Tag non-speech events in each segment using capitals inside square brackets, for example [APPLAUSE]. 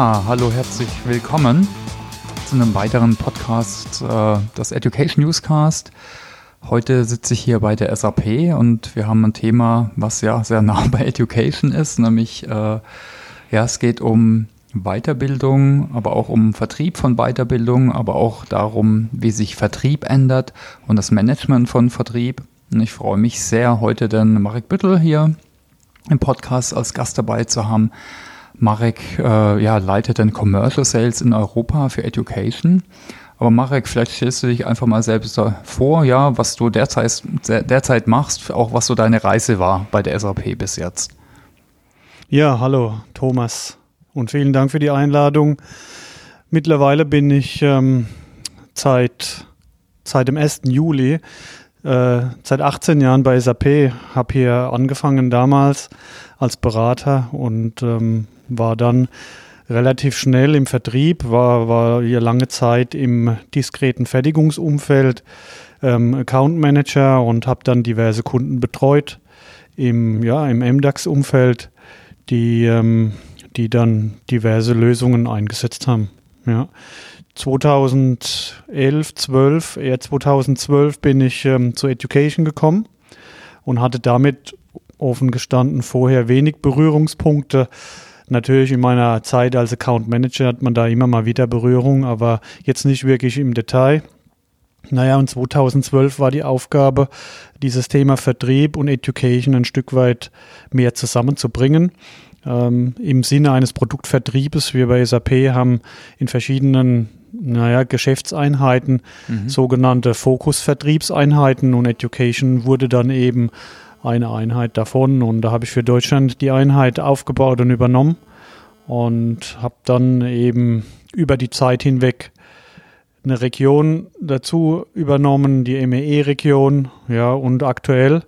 Ja, hallo, herzlich willkommen zu einem weiteren Podcast äh, des Education Newscast. Heute sitze ich hier bei der SAP und wir haben ein Thema, was ja sehr nah [LAUGHS] bei Education ist, nämlich äh, ja, es geht um Weiterbildung, aber auch um Vertrieb von Weiterbildung, aber auch darum, wie sich Vertrieb ändert und das Management von Vertrieb. Und ich freue mich sehr, heute den Marek Büttel hier im Podcast als Gast dabei zu haben. Marek äh, ja, leitet den Commercial Sales in Europa für Education. Aber Marek, vielleicht stellst du dich einfach mal selbst vor, ja, was du derzeit, derzeit machst, auch was so deine Reise war bei der SAP bis jetzt. Ja, hallo Thomas und vielen Dank für die Einladung. Mittlerweile bin ich ähm, seit, seit dem 1. Juli, äh, seit 18 Jahren bei SAP, habe hier angefangen damals als Berater und ähm, war dann relativ schnell im Vertrieb, war, war hier lange Zeit im diskreten Fertigungsumfeld ähm, Account Manager und habe dann diverse Kunden betreut im, ja, im MDAX-Umfeld, die ähm, die dann diverse Lösungen eingesetzt haben. Ja. 2011, 12, eher 2012 bin ich ähm, zur Education gekommen und hatte damit offen gestanden vorher wenig Berührungspunkte. Natürlich in meiner Zeit als Account Manager hat man da immer mal wieder Berührung, aber jetzt nicht wirklich im Detail. Naja, und 2012 war die Aufgabe, dieses Thema Vertrieb und Education ein Stück weit mehr zusammenzubringen ähm, im Sinne eines Produktvertriebes. Wir bei SAP haben in verschiedenen naja, Geschäftseinheiten mhm. sogenannte Fokus-Vertriebseinheiten und Education wurde dann eben eine Einheit davon und da habe ich für Deutschland die Einheit aufgebaut und übernommen und habe dann eben über die Zeit hinweg eine Region dazu übernommen, die MEE-Region, ja, und aktuell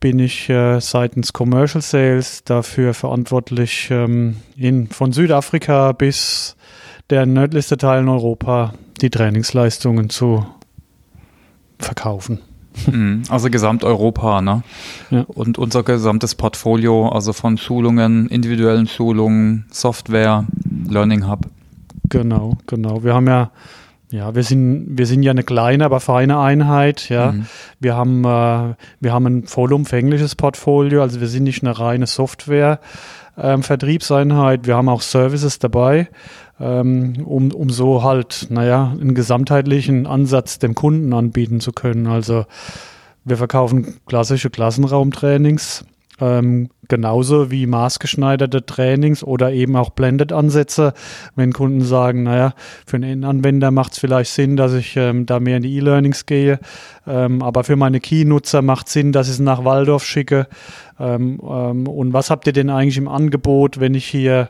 bin ich äh, seitens Commercial Sales dafür verantwortlich, ähm, in, von Südafrika bis der nördlichste Teil in Europa die Trainingsleistungen zu verkaufen. Mhm. Also Gesamteuropa, ne? Ja. Und unser gesamtes Portfolio, also von Schulungen, individuellen Schulungen, Software, Learning Hub. Genau, genau. Wir haben ja ja, wir sind, wir sind ja eine kleine, aber feine Einheit. Ja, mhm. wir haben, äh, wir haben ein vollumfängliches Portfolio. Also wir sind nicht eine reine Software. Ähm, Vertriebseinheit, wir haben auch Services dabei, ähm, um, um so halt, naja, einen gesamtheitlichen Ansatz dem Kunden anbieten zu können. Also wir verkaufen klassische Klassenraumtrainings, ähm, genauso wie maßgeschneiderte Trainings oder eben auch Blended-Ansätze, wenn Kunden sagen, naja, für einen Anwender macht es vielleicht Sinn, dass ich ähm, da mehr in die E-Learnings gehe, ähm, aber für meine Key-Nutzer macht es Sinn, dass ich es nach Waldorf schicke. Ähm, ähm, und was habt ihr denn eigentlich im Angebot, wenn ich hier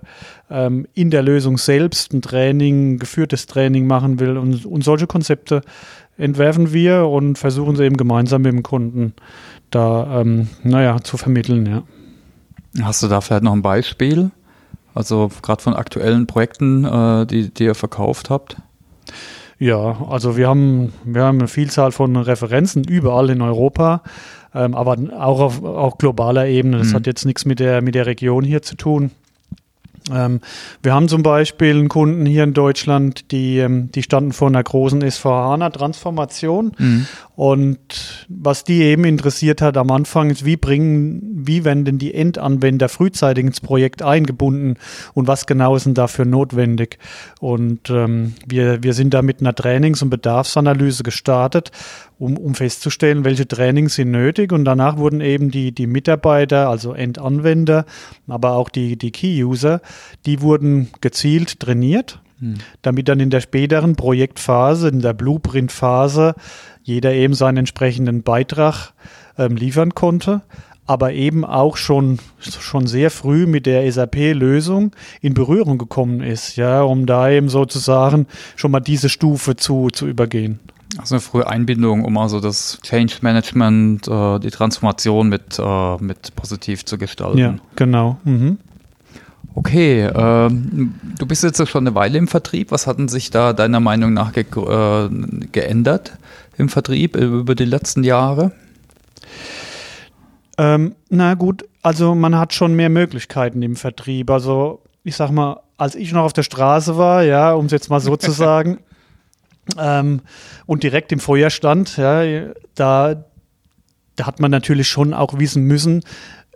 ähm, in der Lösung selbst ein Training, geführtes Training machen will? Und, und solche Konzepte entwerfen wir und versuchen sie eben gemeinsam mit dem Kunden da, ähm, naja, zu vermitteln, ja. Hast du da vielleicht noch ein Beispiel? Also gerade von aktuellen Projekten, äh, die, die ihr verkauft habt? Ja, also wir haben, wir haben eine Vielzahl von Referenzen überall in Europa, ähm, aber auch auf auch globaler Ebene. Das mhm. hat jetzt nichts mit der, mit der Region hier zu tun. Ähm, wir haben zum Beispiel einen Kunden hier in Deutschland, die, ähm, die standen vor einer großen SVH-Transformation. Mhm. Und was die eben interessiert hat am Anfang ist, wie bringen, wie werden denn die Endanwender frühzeitig ins Projekt eingebunden und was genau ist denn dafür notwendig? Und ähm, wir, wir sind da mit einer Trainings- und Bedarfsanalyse gestartet um, um festzustellen, welche Trainings sind nötig. Und danach wurden eben die, die Mitarbeiter, also Endanwender, aber auch die, die Key-User, die wurden gezielt trainiert, hm. damit dann in der späteren Projektphase, in der Blueprint-Phase, jeder eben seinen entsprechenden Beitrag ähm, liefern konnte aber eben auch schon, schon sehr früh mit der SAP-Lösung in Berührung gekommen ist, ja, um da eben sozusagen schon mal diese Stufe zu, zu übergehen. Also eine frühe Einbindung, um also das Change Management, äh, die Transformation mit, äh, mit positiv zu gestalten. Ja, genau. Mhm. Okay, äh, du bist jetzt schon eine Weile im Vertrieb. Was hat denn sich da deiner Meinung nach ge äh, geändert im Vertrieb über die letzten Jahre? Ähm, na gut, also man hat schon mehr Möglichkeiten im Vertrieb. Also ich sag mal, als ich noch auf der Straße war, ja, um es jetzt mal so zu [LAUGHS] sagen, ähm, und direkt im Feuer stand, ja, da, da hat man natürlich schon auch wissen müssen,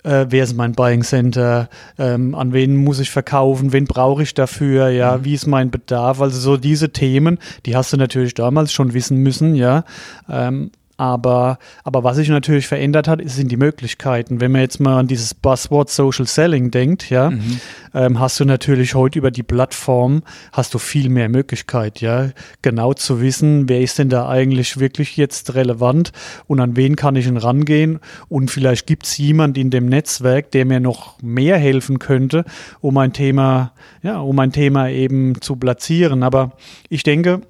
äh, wer ist mein Buying Center, ähm, an wen muss ich verkaufen, wen brauche ich dafür, ja, mhm. wie ist mein Bedarf, also so diese Themen, die hast du natürlich damals schon wissen müssen, ja, ähm, aber, aber was sich natürlich verändert hat, sind die Möglichkeiten. Wenn man jetzt mal an dieses Buzzword Social Selling denkt, ja, mhm. ähm, hast du natürlich heute über die Plattform hast du viel mehr Möglichkeit, ja, genau zu wissen, wer ist denn da eigentlich wirklich jetzt relevant und an wen kann ich denn rangehen und vielleicht gibt es jemand in dem Netzwerk, der mir noch mehr helfen könnte, um ein Thema, ja, um ein Thema eben zu platzieren. Aber ich denke,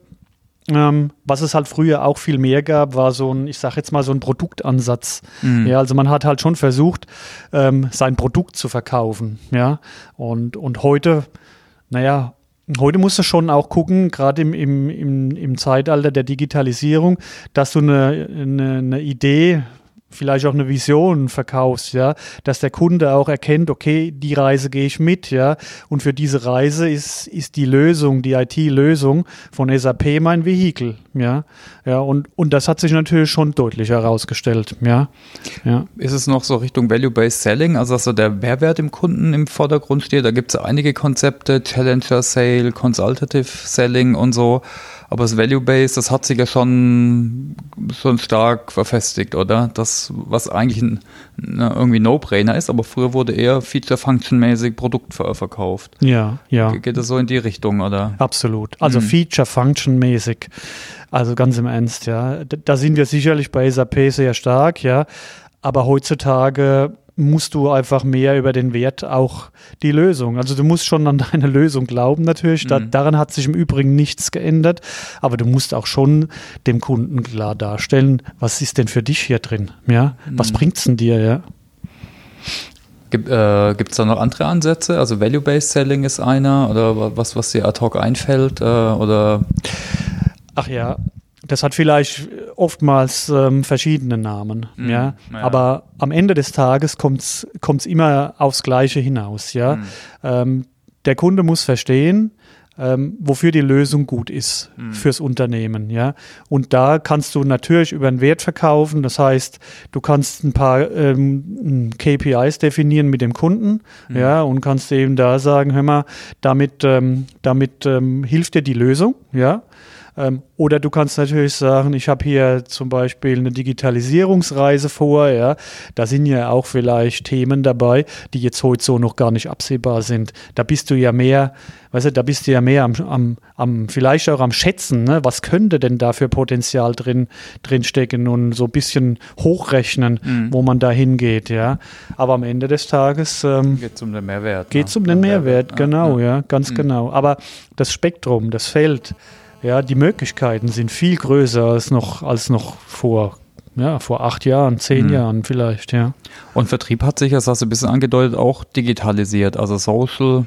ähm, was es halt früher auch viel mehr gab, war so ein, ich sag jetzt mal so ein Produktansatz. Mhm. Ja, also man hat halt schon versucht, ähm, sein Produkt zu verkaufen. Ja, und, und heute, naja, Heute musst du schon auch gucken, gerade im, im, im, im Zeitalter der Digitalisierung, dass du eine, eine, eine Idee vielleicht auch eine Vision verkaufst, ja, dass der Kunde auch erkennt, okay, die Reise gehe ich mit, ja, und für diese Reise ist, ist die Lösung, die IT-Lösung von SAP mein Vehikel, ja, ja, und, und das hat sich natürlich schon deutlich herausgestellt, ja, ja. Ist es noch so Richtung Value-Based Selling, also dass so der Mehrwert im Kunden im Vordergrund steht, da gibt es einige Konzepte, Challenger Sale, Consultative Selling und so, aber das Value-Based, das hat sich ja schon, schon stark verfestigt, oder? Das, was eigentlich ein, ne, irgendwie No-Brainer ist, aber früher wurde eher Feature-Function-mäßig Produkt verkauft. Ja, ja. Geht das so in die Richtung, oder? Absolut. Also mhm. Feature-Function-mäßig. Also ganz im Ernst, ja. Da sind wir sicherlich bei SAP sehr stark, ja. Aber heutzutage musst du einfach mehr über den Wert auch die Lösung. Also du musst schon an [LAUGHS] deine Lösung glauben natürlich. Da, mhm. Daran hat sich im Übrigen nichts geändert. Aber du musst auch schon dem Kunden klar darstellen, was ist denn für dich hier drin? Ja, mhm. was bringt's denn dir? Ja. Gibt äh, es da noch andere Ansätze? Also Value-Based Selling ist einer oder was, was dir ad hoc einfällt? Äh, oder Ach ja, das hat vielleicht oftmals ähm, verschiedene Namen, mhm, ja? ja? Aber am Ende des Tages kommt es immer aufs Gleiche hinaus, ja. Mhm. Ähm, der Kunde muss verstehen, ähm, wofür die Lösung gut ist mhm. fürs Unternehmen, ja. Und da kannst du natürlich über einen Wert verkaufen. Das heißt, du kannst ein paar ähm, KPIs definieren mit dem Kunden, mhm. ja, und kannst eben da sagen, hör mal, damit, ähm, damit ähm, hilft dir die Lösung, ja. Ähm, oder du kannst natürlich sagen, ich habe hier zum Beispiel eine Digitalisierungsreise vor, ja. Da sind ja auch vielleicht Themen dabei, die jetzt heute so noch gar nicht absehbar sind. Da bist du ja mehr, weißt du, da bist du ja mehr am, am, am vielleicht auch am Schätzen, ne? Was könnte denn da für Potenzial drin, drin stecken und so ein bisschen hochrechnen, mhm. wo man da hingeht, ja. Aber am Ende des Tages ähm, geht es um den Mehrwert. Geht es ne? um den Mehrwert, Mehrwert. genau, ja, ja ganz mhm. genau. Aber das Spektrum, das Feld, ja, die Möglichkeiten sind viel größer als noch, als noch vor, ja, vor acht Jahren, zehn mhm. Jahren vielleicht, ja. Und Vertrieb hat sich, das hast du ein bisschen angedeutet, auch digitalisiert. Also Social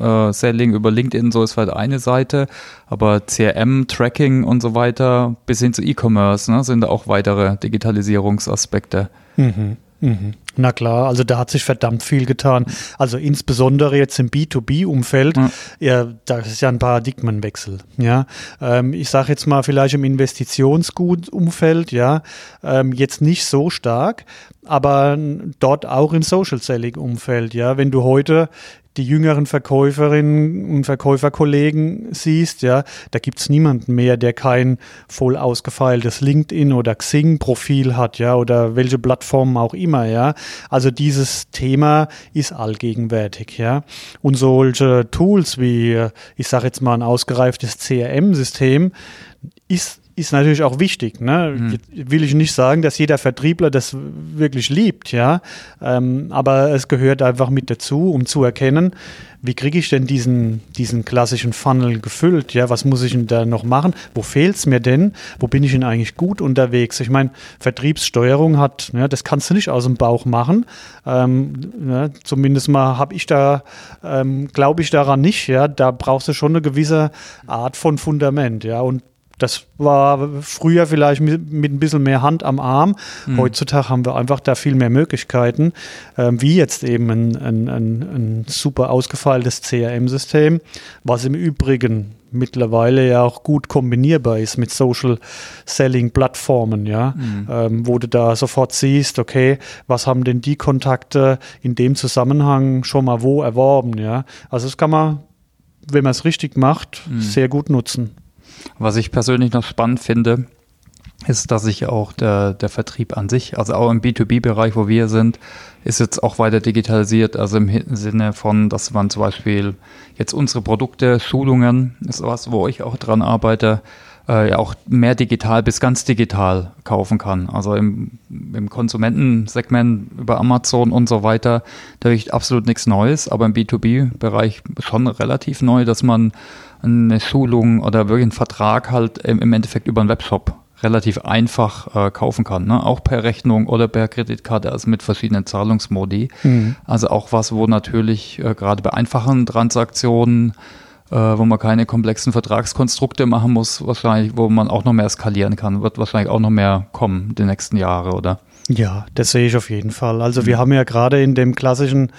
äh, Selling über LinkedIn, so ist halt eine Seite, aber CRM, Tracking und so weiter, bis hin zu E-Commerce, ne, sind da auch weitere Digitalisierungsaspekte. Mhm. Mhm. Na klar, also da hat sich verdammt viel getan. Also insbesondere jetzt im B2B-Umfeld, ja. ja, das ist ja ein Paradigmenwechsel. Ja, ähm, ich sage jetzt mal vielleicht im Investitionsgut-Umfeld, ja, ähm, jetzt nicht so stark, aber dort auch im Social Selling-Umfeld. Ja, wenn du heute die jüngeren Verkäuferinnen und Verkäuferkollegen siehst, ja, da gibt's niemanden mehr, der kein voll ausgefeiltes LinkedIn oder Xing-Profil hat, ja, oder welche Plattformen auch immer, ja. Also dieses Thema ist allgegenwärtig, ja. Und solche Tools wie, ich sage jetzt mal ein ausgereiftes CRM-System, ist ist natürlich auch wichtig. Ne? Mhm. Will ich nicht sagen, dass jeder Vertriebler das wirklich liebt, ja. Ähm, aber es gehört einfach mit dazu, um zu erkennen, wie kriege ich denn diesen, diesen klassischen Funnel gefüllt? Ja, was muss ich denn da noch machen? Wo fehlt es mir denn? Wo bin ich denn eigentlich gut unterwegs? Ich meine, Vertriebssteuerung hat, ja, das kannst du nicht aus dem Bauch machen. Ähm, ja, zumindest mal habe ich da, ähm, glaube ich daran nicht, ja. Da brauchst du schon eine gewisse Art von Fundament, ja. Und Das war früher vielleicht mit, ein bisschen mehr Hand am Arm. Mhm. Heutzutage haben wir einfach da viel mehr Möglichkeiten, ähm, wie jetzt eben ein, ein, ein, ein super ausgefeiltes CRM-System, was im Übrigen mittlerweile ja auch gut kombinierbar ist mit Social Selling Plattformen, ja, mhm. ähm, wo du da sofort siehst, okay, was haben denn die Kontakte in dem Zusammenhang schon mal wo erworben, ja. Also das kann man, wenn man es richtig macht, mhm. sehr gut nutzen. Was ich persönlich noch spannend finde, ist, dass sich auch der, der Vertrieb an sich, also auch im B2B-Bereich, wo wir sind, ist jetzt auch weiter digitalisiert. Also im Sinne von, dass man zum Beispiel jetzt unsere Produkte, Schulungen, ist was, wo ich auch dran arbeite, äh, auch mehr digital bis ganz digital kaufen kann. Also im, im Konsumentensegment über Amazon und so weiter, da habe ich absolut nichts Neues, aber im B2B-Bereich schon relativ neu, dass man eine Schulung oder wirklich einen Vertrag halt im Endeffekt über einen Webshop relativ einfach äh, kaufen kann, ne? auch per Rechnung oder per Kreditkarte, also mit verschiedenen Zahlungsmodi. Mhm. Also auch was, wo natürlich äh, gerade bei einfachen Transaktionen, äh, wo man keine komplexen Vertragskonstrukte machen muss, wahrscheinlich, wo man auch noch mehr skalieren kann, wird wahrscheinlich auch noch mehr kommen die nächsten Jahre, oder? Ja, das sehe ich auf jeden Fall. Also wir haben ja gerade in dem klassischen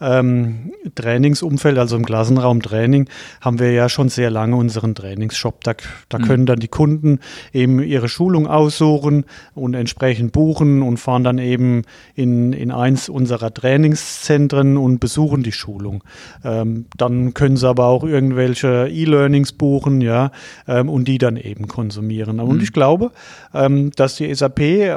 ähm, Trainingsumfeld, also im Klassenraumtraining, haben wir ja schon sehr lange unseren Trainingsshop. Da, da mhm. können dann die Kunden eben ihre Schulung aussuchen und entsprechend buchen und fahren dann eben in, in eins unserer Trainingszentren und besuchen die Schulung. Ähm, dann können sie aber auch irgendwelche E-Learnings buchen, ja, ähm, und die dann eben konsumieren. Und mhm. ich glaube, ähm, dass die SAP, äh,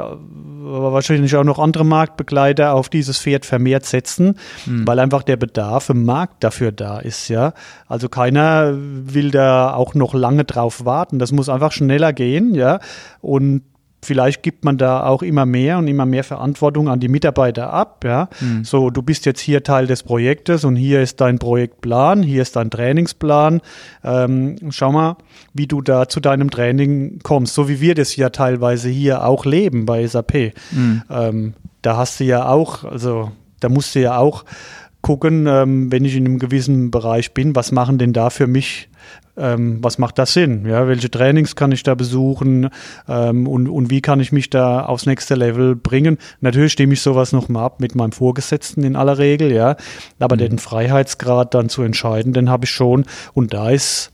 wahrscheinlich auch noch andere Marktbegleiter auf dieses Pferd vermehrt setzen, mhm weil einfach der Bedarf im Markt dafür da ist, ja. Also keiner will da auch noch lange drauf warten. Das muss einfach schneller gehen, ja. Und vielleicht gibt man da auch immer mehr und immer mehr Verantwortung an die Mitarbeiter ab. Ja? Mhm. So, du bist jetzt hier Teil des Projektes und hier ist dein Projektplan, hier ist dein Trainingsplan. Ähm, schau mal, wie du da zu deinem Training kommst, so wie wir das ja teilweise hier auch leben bei SAP. Mhm. Ähm, da hast du ja auch, also da musst du ja auch gucken, ähm, wenn ich in einem gewissen Bereich bin, was machen denn da für mich, ähm, was macht das Sinn? Ja, welche Trainings kann ich da besuchen ähm, und, und wie kann ich mich da aufs nächste Level bringen? Natürlich stimme ich sowas nochmal ab mit meinem Vorgesetzten in aller Regel, ja, aber mhm. den Freiheitsgrad dann zu entscheiden, den habe ich schon und da ist,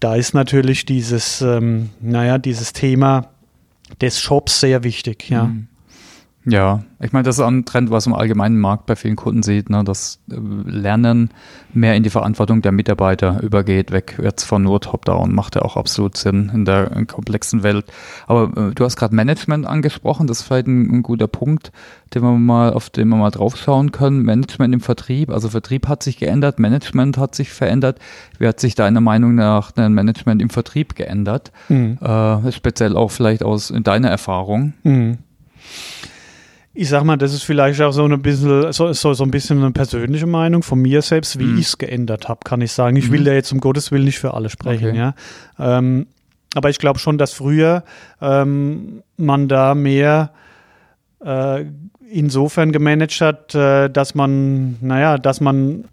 da ist natürlich dieses, ähm, naja, dieses Thema des Shops sehr wichtig, ja. Mhm. Ja, ich meine, das ist ein Trend, was im allgemeinen Markt bei vielen Kunden sieht, ne, dass äh, Lernen mehr in die Verantwortung der Mitarbeiter übergeht, weg jetzt von nur Top-Down, macht ja auch absolut Sinn in der komplexen Welt. Aber äh, du hast gerade Management angesprochen, das ist vielleicht ein, ein, guter Punkt, den wir mal, auf den wir mal draufschauen können. Management im Vertrieb, also Vertrieb hat sich geändert, Management hat sich verändert. Wie hat sich deiner Meinung nach ein Management im Vertrieb geändert? Mhm. Äh, speziell auch vielleicht aus in deiner Erfahrung. Mhm ich sag mal, das ist vielleicht auch so ein bisschen, so, so, so ein bisschen eine persönliche Meinung von mir selbst, wie mhm. ich es geändert habe, kann ich sagen. Ich mhm. will ja jetzt um Gottes Willen nicht für alle sprechen, okay. ja. Ähm, aber ich glaube schon, dass früher ähm, man da mehr äh, insofern gemanagt hat, äh, dass man, naja, dass man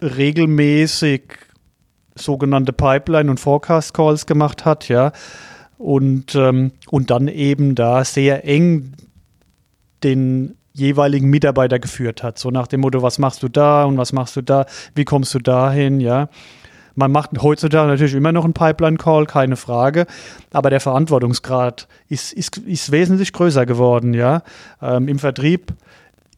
regelmäßig sogenannte Pipeline- und Forecast-Calls gemacht hat, ja. Und, ähm, und dann eben da sehr eng den jeweiligen Mitarbeiter geführt hat. So nach dem Motto, was machst du da und was machst du da, wie kommst du dahin, ja. Man macht heutzutage natürlich immer noch einen Pipeline-Call, keine Frage, aber der Verantwortungsgrad ist, ist, ist wesentlich größer geworden, ja. Ähm, Im Vertrieb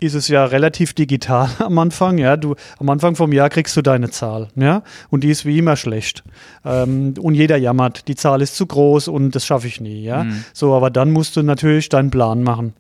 ist es ja relativ digital [LAUGHS] am Anfang, ja. Du, am Anfang vom Jahr kriegst du deine Zahl, ja. Und die ist wie immer schlecht. Ähm, und jeder jammert, die Zahl ist zu groß und das schaffe ich nie, ja. Mhm. So, aber dann musst du natürlich deinen Plan machen.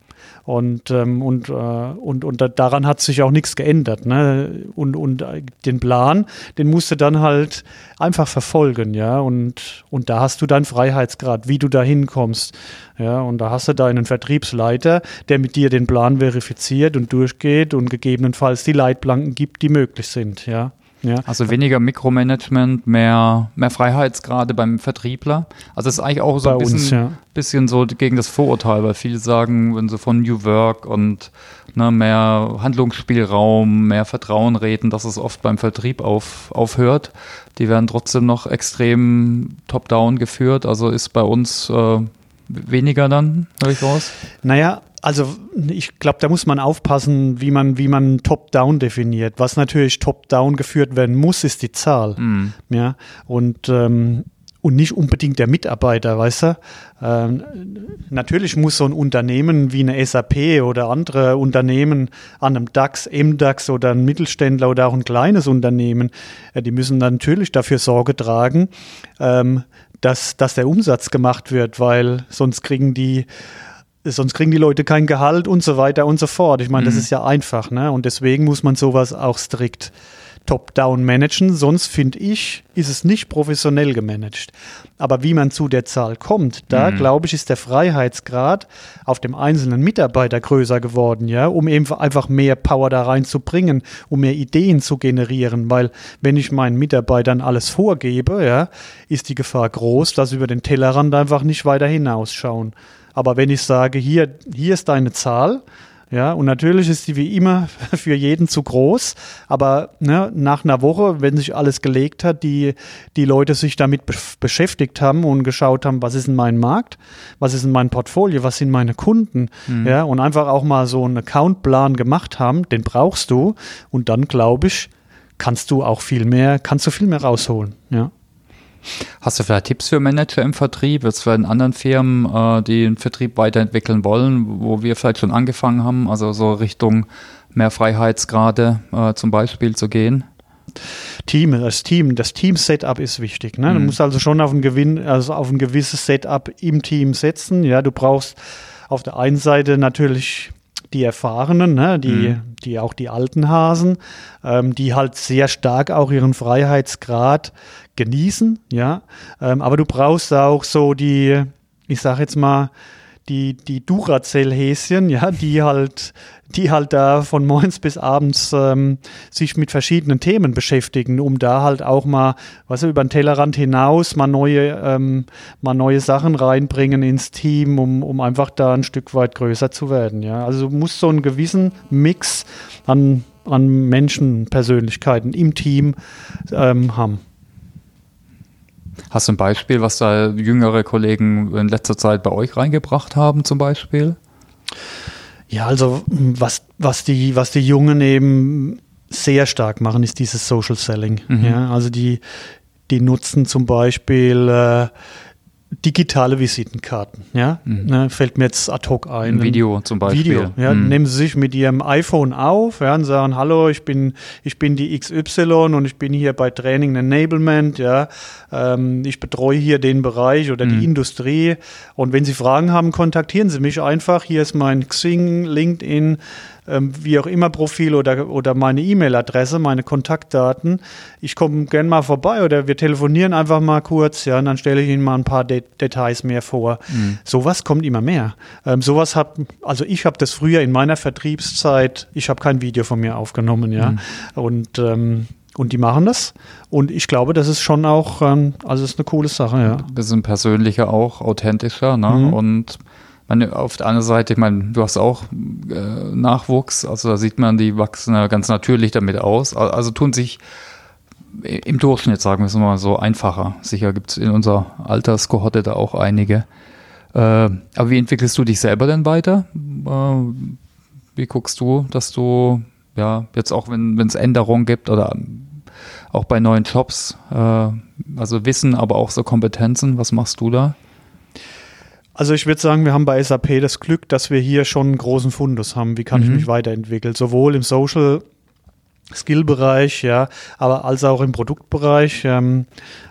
Und, ähm, und, äh, und, und daran hat sich auch nichts geändert. Ne? Und, und den Plan, den musst du dann halt einfach verfolgen, ja. Und, und da hast du deinen Freiheitsgrad, wie du da hinkommst. Ja, und da hast du deinen Vertriebsleiter, der mit dir den Plan verifiziert und durchgeht und gegebenenfalls die Leitplanken gibt, die möglich sind, ja. Ja. Also weniger Mikromanagement, mehr, mehr Freiheitsgrade beim Vertriebler. Also das ist eigentlich auch so Bei ein bisschen, uns, ja. bisschen so gegen das Vorurteil, weil viele sagen, wenn sie von New Work und ne, mehr Handlungsspielraum, mehr Vertrauen reden, dass es oft beim Vertrieb auf, aufhört. Die werden trotzdem noch extrem top-down geführt. Also ist bei uns äh, weniger dann, höre ich raus? Naja, also ich glaube, da muss man aufpassen, wie man, wie man Top-Down definiert. Was natürlich Top-Down geführt werden muss, ist die Zahl. Mm. Ja, und, ähm, und nicht unbedingt der Mitarbeiter, weißt du? Ähm, natürlich muss so ein Unternehmen wie eine SAP oder andere Unternehmen an einem DAX, MDAX oder ein Mittelständler oder auch ein kleines Unternehmen, äh, die müssen natürlich dafür Sorge tragen, ähm, dass, dass der Umsatz gemacht wird, weil sonst kriegen die sonst kriegen die Leute kein Gehalt und so weiter und so fort. Ich meine, mhm. das ist ja einfach, ne? Und deswegen muss man sowas auch strikt top-down managen. Sonst finde ich, ist es nicht professionell gemanagt. Aber wie man zu der Zahl kommt, da mhm. glaube ich, ist der Freiheitsgrad auf dem einzelnen Mitarbeiter größer geworden, ja, um eben einfach mehr Power da reinzubringen, um mehr Ideen zu generieren. Weil wenn ich meinen Mitarbeitern alles vorgebe, ja, ist die Gefahr groß, dass sie über den Tellerrand einfach nicht weiter hinausschauen. Aber wenn ich sage, hier, hier ist deine Zahl, ja, und natürlich ist die wie immer [LAUGHS] für jeden zu groß, aber ne, nach einer Woche, wenn sich alles gelegt hat, die, die Leute sich damit be beschäftigt haben und geschaut haben, was ist in meinem Markt, was ist in meinem Portfolio, was sind meine Kunden, mhm. ja, und einfach auch mal so einen Accountplan gemacht haben, den brauchst du und dann glaube ich, kannst du auch viel mehr, kannst du viel mehr rausholen, ja. Hast du vielleicht Tipps für Manager im Vertrieb, jetzt für in anderen Firmen, äh, die den Vertrieb weiterentwickeln wollen, wo wir vielleicht schon angefangen haben, also so Richtung mehr Freiheitsgrade äh, zum Beispiel zu gehen? Team, das Team, das Team-Setup ist wichtig. Ne? Mhm. Du musst also schon auf ein Gewinn, also auf ein gewisses Setup im Team setzen. Ja, du brauchst auf der einen Seite natürlich die Erfahrenen, ne, die, mhm. die auch die alten Hasen, ähm, die halt sehr stark auch ihren Freiheitsgrad genießen, ja. Ähm, aber du brauchst auch so die, ich sag jetzt mal, die, die Duracell-Häschen, ja, die halt, die halt da von morgens bis abends ähm, sich mit verschiedenen Themen beschäftigen, um da halt auch mal, was über den Tellerrand hinaus mal neue, ähm, mal neue Sachen reinbringen ins Team, um, um einfach da ein Stück weit größer zu werden, ja. Also du musst so einen gewissen Mix an, an Menschenpersönlichkeiten im Team ähm, haben. Hast du ein Beispiel, was da jüngere Kollegen in letzter Zeit bei euch reingebracht haben, zum Beispiel? Ja, also was, was, die, was die Jungen eben sehr stark machen, ist dieses Social Selling. Mhm. Ja, also die, die nutzen zum Beispiel äh, digitale Visitenkarten. Ja, mhm. ne, fällt mir jetzt ad hoc ein. Ein Video zum Beispiel. Video, ja, mhm. nehmen Sie sich mit Ihrem iPhone auf ja, und sagen, hallo, ich bin, ich bin die XY und ich bin hier bei Training Enablement, ja, ähm, ich betreue hier den Bereich oder mhm. die Industrie und wenn Sie Fragen haben, kontaktieren Sie mich einfach. Hier ist mein Xing, LinkedIn, ähm, wie auch immer Profil oder, oder meine E-Mail-Adresse, meine Kontaktdaten. Ich komme gern mal vorbei oder wir telefonieren einfach mal kurz, ja, und dann stelle ich Ihnen mal ein paar De Details mehr vor. Mhm. Sowas kommt immer mehr. Ähm, sowas hat, also ich habe das früher in meiner Vertriebszeit, ich habe kein Video von mir aufgenommen, ja. Mhm. Und ähm, und die machen das. Und ich glaube, das ist schon auch, ähm, also ist eine coole Sache, ja. Bisschen persönlicher auch, authentischer, ne? Mhm. Und meine, auf der anderen Seite, ich meine, du hast auch äh, Nachwuchs, also da sieht man, die wachsen ganz natürlich damit aus. Also tun sich im Durchschnitt, sagen wir es mal so, einfacher. Sicher gibt es in unserer Alterskohorte da auch einige. Äh, aber wie entwickelst du dich selber denn weiter? Äh, wie guckst du, dass du, ja, jetzt auch wenn es Änderungen gibt oder auch bei neuen Jobs, äh, also Wissen, aber auch so Kompetenzen, was machst du da? Also ich würde sagen, wir haben bei SAP das Glück, dass wir hier schon einen großen Fundus haben. Wie kann mhm. ich mich weiterentwickeln? Sowohl im Social Skill-Bereich, ja, aber als auch im Produktbereich. Ähm,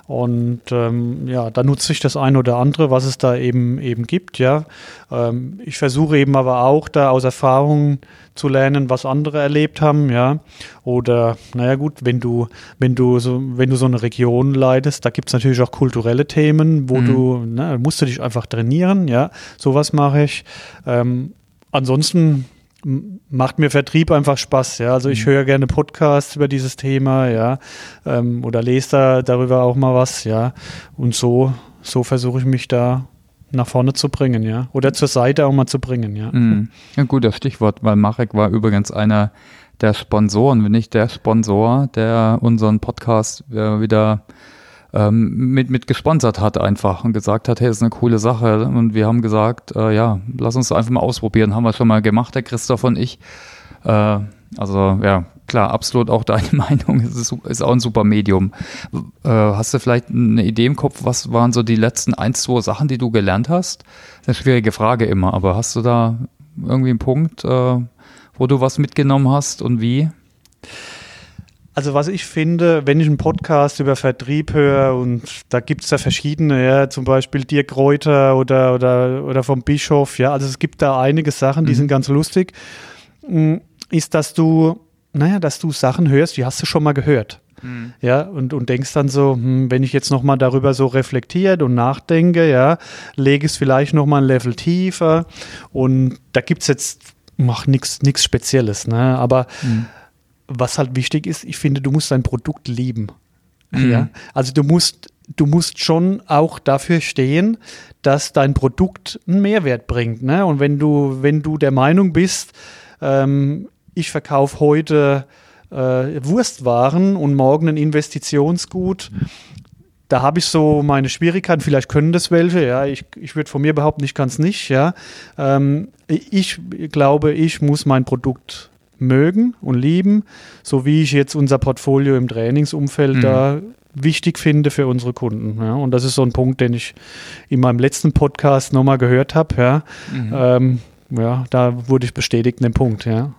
und ähm, ja, da nutze ich das eine oder andere, was es da eben eben gibt, ja. Ähm, ich versuche eben aber auch da aus Erfahrungen zu lernen, was andere erlebt haben, ja. Oder, naja gut, wenn du, wenn du so, wenn du so eine Region leidest, da gibt es natürlich auch kulturelle Themen, wo mhm. du, ne, musst du dich einfach trainieren, ja. Sowas mache ich. Ähm, ansonsten macht mir Vertrieb einfach Spaß, ja. Also ich mhm. höre gerne Podcasts über dieses Thema, ja, ähm, oder lese da darüber auch mal was, ja. Und so, so versuche ich mich da nach vorne zu bringen, ja. Oder zur Seite auch mal zu bringen, ja. Mhm. Ein guter Stichwort, weil Marek war übrigens einer der Sponsoren, wenn nicht der Sponsor, der unseren Podcast äh, wieder ähm, mit, mit gesponsert hat einfach und gesagt hat, hey, ist eine coole Sache. Und wir haben gesagt, äh, ja, lass uns einfach mal ausprobieren. Haben wir schon mal gemacht, der Christoph und ich. Äh, also ja, klar, absolut auch deine [LAUGHS] Meinung. Es ist, ist auch ein super Medium. Äh, hast du vielleicht eine Idee im Kopf, was waren so die letzten ein, zwei Sachen, die du gelernt hast? Das ist eine schwierige Frage immer, aber hast du da irgendwie einen Punkt, äh, wo du was mitgenommen hast und wie? Also was ich finde, wenn ich einen Podcast über Vertrieb höre und da gibt es da verschiedene, ja, zum Beispiel Dirk Reuter oder, oder, oder vom Bischof, ja, also es gibt da einige Sachen, die mhm. sind ganz lustig, mm, ist, dass du, naja, dass du Sachen hörst, die hast du schon mal gehört. Mhm. Ja, und, und denkst dann so, hm, wenn ich jetzt nochmal darüber so reflektiert und nachdenke, ja, lege es vielleicht nochmal ein Level tiefer und da gibt es jetzt, mach nichts Spezielles, ne, aber mhm was halt wichtig ist, ich finde, du musst dein Produkt lieben. Mhm. Ja? Also du musst, du musst schon auch dafür stehen, dass dein Produkt einen Mehrwert bringt. Ne? Und wenn du, wenn du der Meinung bist, ähm, ich verkaufe heute äh, Wurstwaren und morgen ein Investitionsgut, da habe ich so meine Schwierigkeiten. Vielleicht können das welche, ja. Ich, ich würde von mir behaupten, ich kann es nicht, ja. Ähm, ich glaube, ich muss mein Produkt mögen und lieben, so wie ich jetzt unser Portfolio im Trainingsumfeld mhm. da wichtig finde für unsere Kunden. Ja. Und das ist so ein Punkt, den ich in meinem letzten Podcast nochmal gehört habe. Ja. Mhm. Ähm, ja, da wurde ich bestätigt in dem Punkt, ja.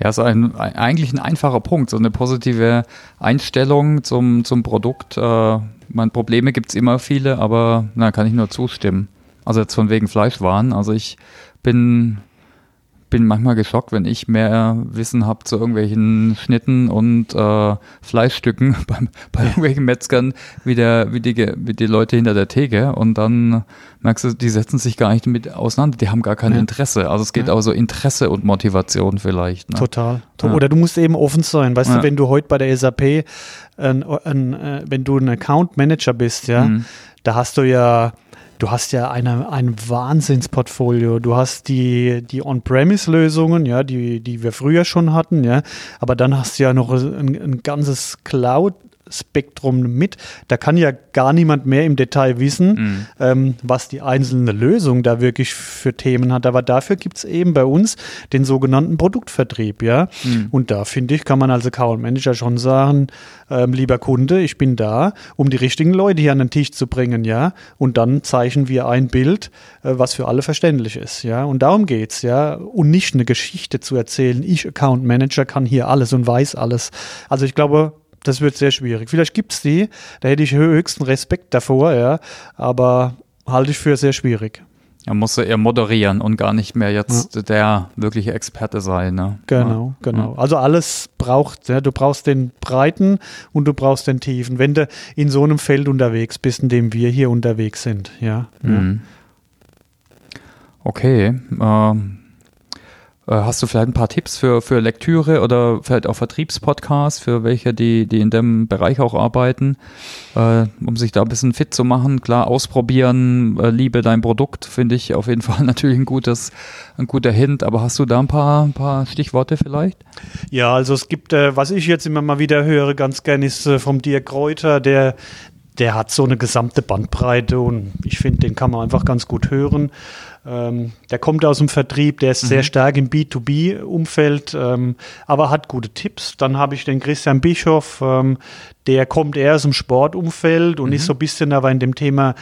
Ja, ist ein, eigentlich ein einfacher Punkt, so eine positive Einstellung zum, zum Produkt. Äh, meine, Probleme gibt es immer viele, aber na, kann ich nur zustimmen. Also jetzt von wegen Fleischwaren. Also ich bin bin manchmal geschockt, wenn ich mehr Wissen habe zu irgendwelchen Schnitten und äh, Fleischstücken [LAUGHS] bei, bei irgendwelchen Metzgern wie, der, wie, die, wie die Leute hinter der Theke und dann merkst du, die setzen sich gar nicht damit auseinander, die haben gar kein ja. Interesse. Also es geht ja. auch so Interesse und Motivation vielleicht. Ne? Total. Ja. Oder du musst eben offen sein. Weißt du, wenn du heute bei der SAP, äh, äh, wenn du ein Account Manager bist, ja, mhm. da hast du ja du hast ja eine, ein Wahnsinnsportfolio. Du hast die, die On-Premise-Lösungen, ja, die, die wir früher schon hatten, ja, aber dann hast du ja noch ein, ein ganzes Cloud- Spektrum mit. Da kann ja gar niemand mehr im Detail wissen, mhm. ähm, was die einzelne Lösung da wirklich für Themen hat. Aber dafür gibt es eben bei uns den sogenannten Produktvertrieb, ja. Mhm. Und da finde ich, kann man als Account Manager schon sagen, ähm, lieber Kunde, ich bin da, um die richtigen Leute hier an den Tisch zu bringen, ja. Und dann zeichnen wir ein Bild, äh, was für alle verständlich ist, ja. Und darum geht es, ja. Und nicht eine Geschichte zu erzählen, ich Account Manager kann hier alles und weiß alles. Also ich glaube, das wird sehr schwierig. Vielleicht gibt es die, da hätte ich höchsten Respekt davor, ja, aber halte ich für sehr schwierig. Er muss eher moderieren und gar nicht mehr jetzt ja. der wirkliche Experte sein. Ne? Genau, ja. genau. Also alles braucht, ja, du brauchst den Breiten und du brauchst den Tiefen. Wenn du in so einem Feld unterwegs bist, in dem wir hier unterwegs sind, ja. Mhm. Okay. Ähm äh, hast du vielleicht ein paar Tipps für, für Lektüre oder vielleicht auch Vertriebspodcasts für welche, die, die in dem Bereich auch arbeiten, äh, um sich da ein bisschen fit zu machen? Klar, ausprobieren, äh, liebe dein Produkt, finde ich auf jeden [LAUGHS] Fall natürlich ein gutes, ein guter Hint. Aber hast du da ein paar, ein paar Stichworte vielleicht? Ja, also es gibt, äh, was ich jetzt immer mal wieder höre, ganz gern ist äh, vom Dirk Kräuter, der der hat so eine gesamte Bandbreite und ich finde, den kann man einfach ganz gut hören. Ähm, der kommt aus dem Vertrieb, der ist mhm. sehr stark im B2B-Umfeld, ähm, aber hat gute Tipps. Dann habe ich den Christian Bischof, ähm, der kommt eher aus dem Sportumfeld und mhm. ist so ein bisschen aber in dem Thema,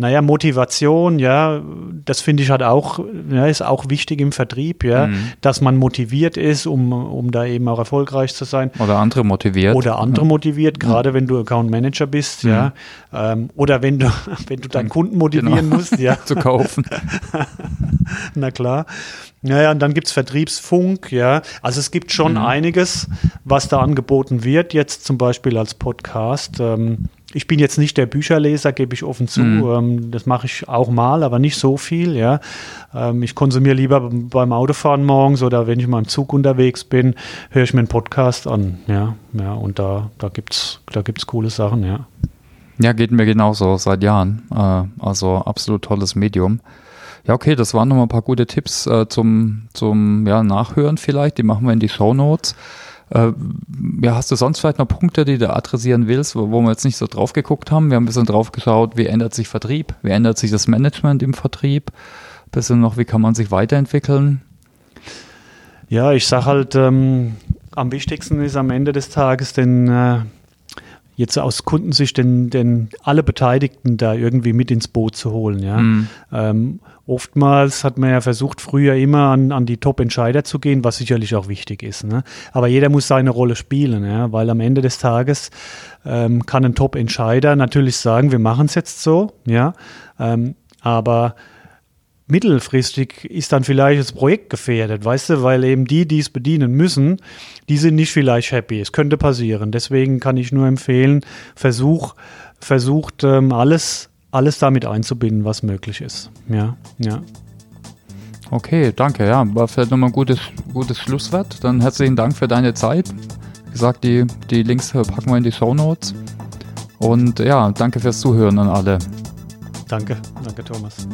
naja, Motivation, ja, das finde ich halt auch, ja, ist auch wichtig im Vertrieb, ja, mhm. dass man motiviert ist, um, um da eben auch erfolgreich zu sein. Oder andere motiviert. Oder andere ja. motiviert, gerade ja. wenn du Account Manager bist, mhm. ja. Ähm, oder wenn du, [LAUGHS] wenn du deinen Kunden motivieren genau. musst, ja. [LAUGHS] zu kaufen. [LAUGHS] Na klar. Naja, und dann gibt es Vertriebsfunk, ja. Also es gibt schon mhm. einiges, was da angeboten wird, jetzt zum Beispiel als Podcast. Ähm, ich bin jetzt nicht der Bücherleser, gebe ich offen zu. Mhm. Ähm, das mache ich auch mal, aber nicht so viel. Ja. Ähm, ich konsumiere lieber beim Autofahren morgens oder wenn ich mal im Zug unterwegs bin, höre ich mir einen Podcast an. Ja, ja und da, da gibt es da gibt's coole Sachen, ja. Ja, geht mir genauso seit Jahren. Äh, also absolut tolles Medium. Ja, okay, das waren nochmal ein paar gute Tipps äh, zum, zum ja, Nachhören vielleicht. Die machen wir in die Show Notes. Äh, ja, hast du sonst vielleicht noch Punkte, die du adressieren willst, wo, wo wir jetzt nicht so drauf geguckt haben? Wir haben ein bisschen drauf geschaut, wie ändert sich Vertrieb, wie ändert sich das Management im Vertrieb, ein bisschen noch, wie kann man sich weiterentwickeln. Ja, ich sage halt, ähm, am wichtigsten ist am Ende des Tages den äh, jetzt aus Kundensicht den, den alle Beteiligten da irgendwie mit ins Boot zu holen. Ja. Mhm. Ähm, oftmals hat man ja versucht, früher immer an, an die Top-Entscheider zu gehen, was sicherlich auch wichtig ist. Ne? Aber jeder muss seine Rolle spielen, ja? weil am Ende des Tages ähm, kann ein Top-Entscheider natürlich sagen, wir machen es jetzt so, ja, ähm, aber mittelfristig ist dann vielleicht das Projekt gefährdet, weißt du, weil eben die, die es bedienen müssen, die sind nicht vielleicht happy. Es könnte passieren. Deswegen kann ich nur empfehlen, versuch, versucht ähm, alles, alles damit einzubinden, was möglich ist. Ja, ja. Okay, danke. Ja, war vielleicht nochmal ein gutes, gutes Schlusswort. Dann herzlichen Dank für deine Zeit. Wie gesagt, die, die Links packen wir in die Show Notes. Und ja, danke fürs Zuhören an alle. Danke, danke Thomas.